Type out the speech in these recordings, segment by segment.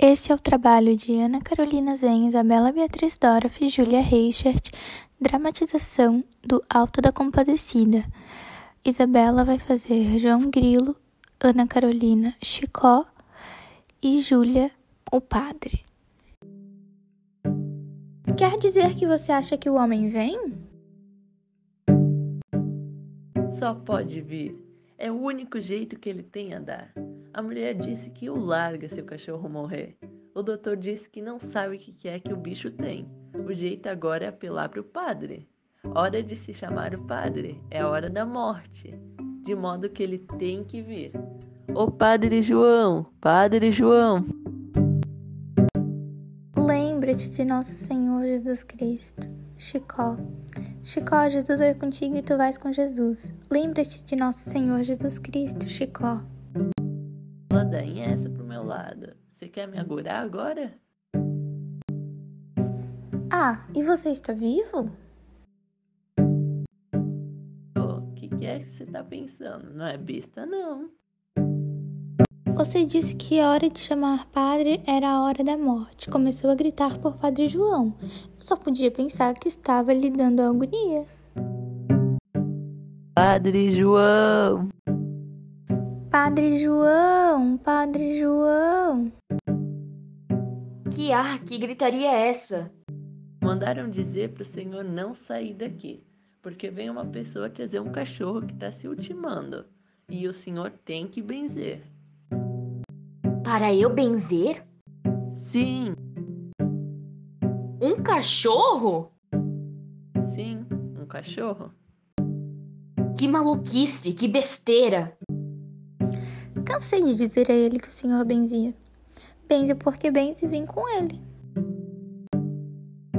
Esse é o trabalho de Ana Carolina Zen, Isabela Beatriz Dorff e Julia Reichert, dramatização do Alto da Compadecida. Isabela vai fazer João Grilo, Ana Carolina Chicó e Júlia o padre. Quer dizer que você acha que o homem vem? Só pode vir. É o único jeito que ele tem a dar. A mulher disse que o larga se o cachorro morrer. O doutor disse que não sabe o que é que o bicho tem. O jeito agora é apelar para o padre. Hora de se chamar o padre, é a hora da morte, de modo que ele tem que vir. Ô Padre João, Padre João. Lembre-te de nosso Senhor Jesus Cristo. Chicó. Chicó, Jesus vai contigo e tu vais com Jesus. Lembre-te de nosso Senhor Jesus Cristo, Chicó. Ladainha essa pro meu lado. Você quer me agurar agora? Ah, e você está vivo? O que, que é que você tá pensando? Não é besta, não. Você disse que a hora de chamar padre era a hora da morte. Começou a gritar por Padre João. Eu só podia pensar que estava lhe dando agonia. Padre João! Padre João, Padre João. Que ar, que gritaria é essa? Mandaram dizer pro senhor não sair daqui, porque vem uma pessoa trazer um cachorro que tá se ultimando. E o senhor tem que benzer. Para eu benzer? Sim, Um cachorro? sim, um cachorro. Que maluquice, que besteira! Cansei de dizer a ele que o senhor benzia. Benze porque benze e vem com ele.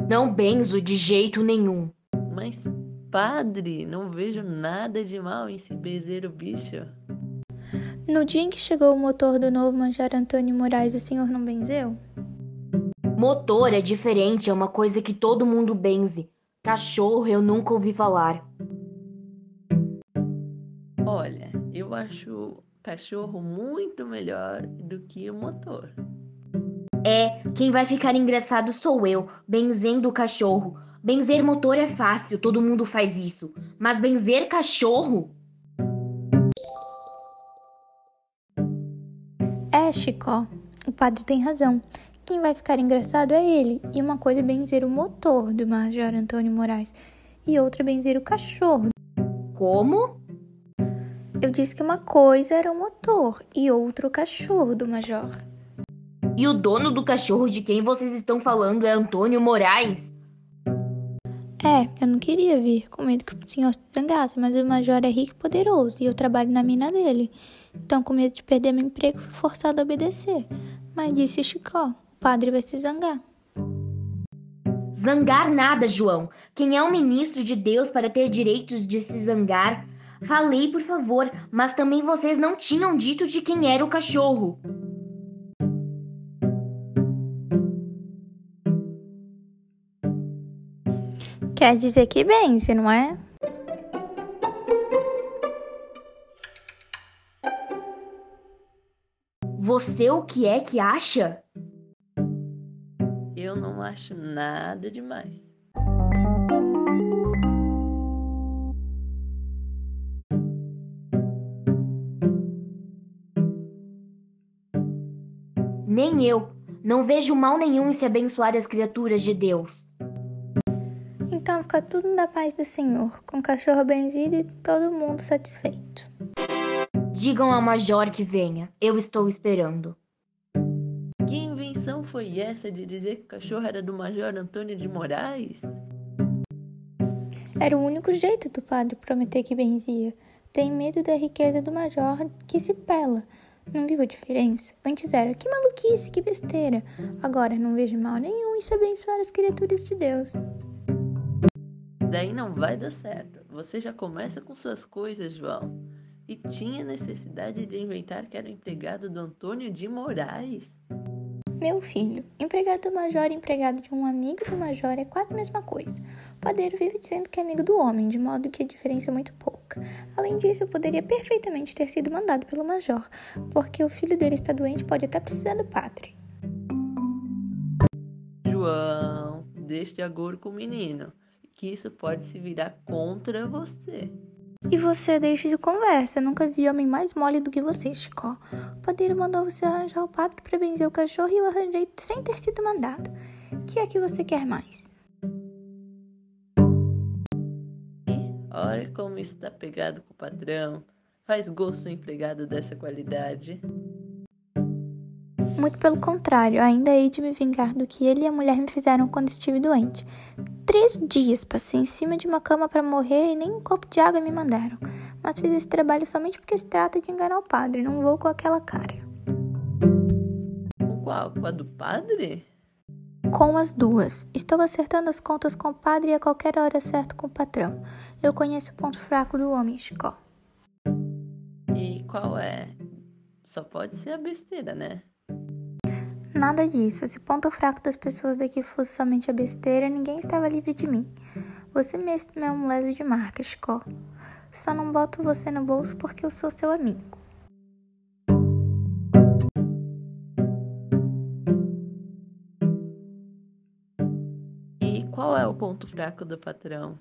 Não benzo de jeito nenhum. Mas, padre, não vejo nada de mal em se benzer o bicho. No dia em que chegou o motor do novo Major Antônio Moraes, o senhor não benzeu? Motor é diferente, é uma coisa que todo mundo benze. Cachorro eu nunca ouvi falar. Olha, eu acho cachorro muito melhor do que o motor. É, quem vai ficar engraçado sou eu, benzendo o cachorro. Benzer motor é fácil, todo mundo faz isso. Mas benzer cachorro? É, Chicó. O padre tem razão. Quem vai ficar engraçado é ele. E uma coisa é benzer o motor do Major Antônio Moraes. E outra é benzer o cachorro. Como? Eu disse que uma coisa era o motor e outra o cachorro do Major. E o dono do cachorro de quem vocês estão falando é Antônio Moraes? É, eu não queria vir, com medo que o senhor se zangasse, mas o Major é rico e poderoso e eu trabalho na mina dele. Então, com medo de perder meu emprego, fui forçado a obedecer. Mas disse Chicó, o padre vai se zangar. Zangar nada, João. Quem é um ministro de Deus para ter direitos de se zangar? Falei, por favor, mas também vocês não tinham dito de quem era o cachorro. Quer dizer que benze, não é? Você o que é que acha? Eu não acho nada demais. Nem eu. Não vejo mal nenhum em se abençoar as criaturas de Deus. Então fica tudo na paz do Senhor, com o cachorro benzido e todo mundo satisfeito. Digam ao Major que venha. Eu estou esperando. Que invenção foi essa de dizer que o cachorro era do Major Antônio de Moraes? Era o único jeito do padre prometer que benzia. Tem medo da riqueza do major que se pela. Não viu a diferença? Antes era que maluquice, que besteira. Agora não vejo mal nenhum em se abençoar as criaturas de Deus. Daí não vai dar certo. Você já começa com suas coisas, João. E tinha necessidade de inventar que era empregado do Antônio de Moraes? Meu filho, empregado do major e empregado de um amigo do major é quase a mesma coisa. O padeiro vive dizendo que é amigo do homem, de modo que a diferença é muito pouca. Além disso, eu poderia perfeitamente ter sido mandado pelo major, porque o filho dele está doente e pode até precisar do padre. João, deixe de agora com o menino, que isso pode se virar contra você. E você deixa de conversa. Nunca vi homem mais mole do que você, Chico. O padeiro mandou você arranjar o padre para benzer o cachorro e eu arranjei sem ter sido mandado. O que é que você quer mais? Olha como está pegado com o patrão. Faz gosto um empregado dessa qualidade. Muito pelo contrário, ainda hei de me vingar do que ele e a mulher me fizeram quando estive doente. Três dias passei em cima de uma cama para morrer e nem um copo de água me mandaram. Mas fiz esse trabalho somente porque se trata de enganar o padre, não vou com aquela cara. Com qual? Com a do padre? Com as duas. Estou acertando as contas com o padre e a qualquer hora certo com o patrão. Eu conheço o ponto fraco do homem, Chicó. E qual é? Só pode ser a besteira, né? Nada disso. Se o ponto fraco das pessoas daqui fosse somente a besteira, ninguém estava livre de mim. Você mesmo é um leso de marca, Chicó. Só não boto você no bolso porque eu sou seu amigo. E qual é o ponto fraco do patrão?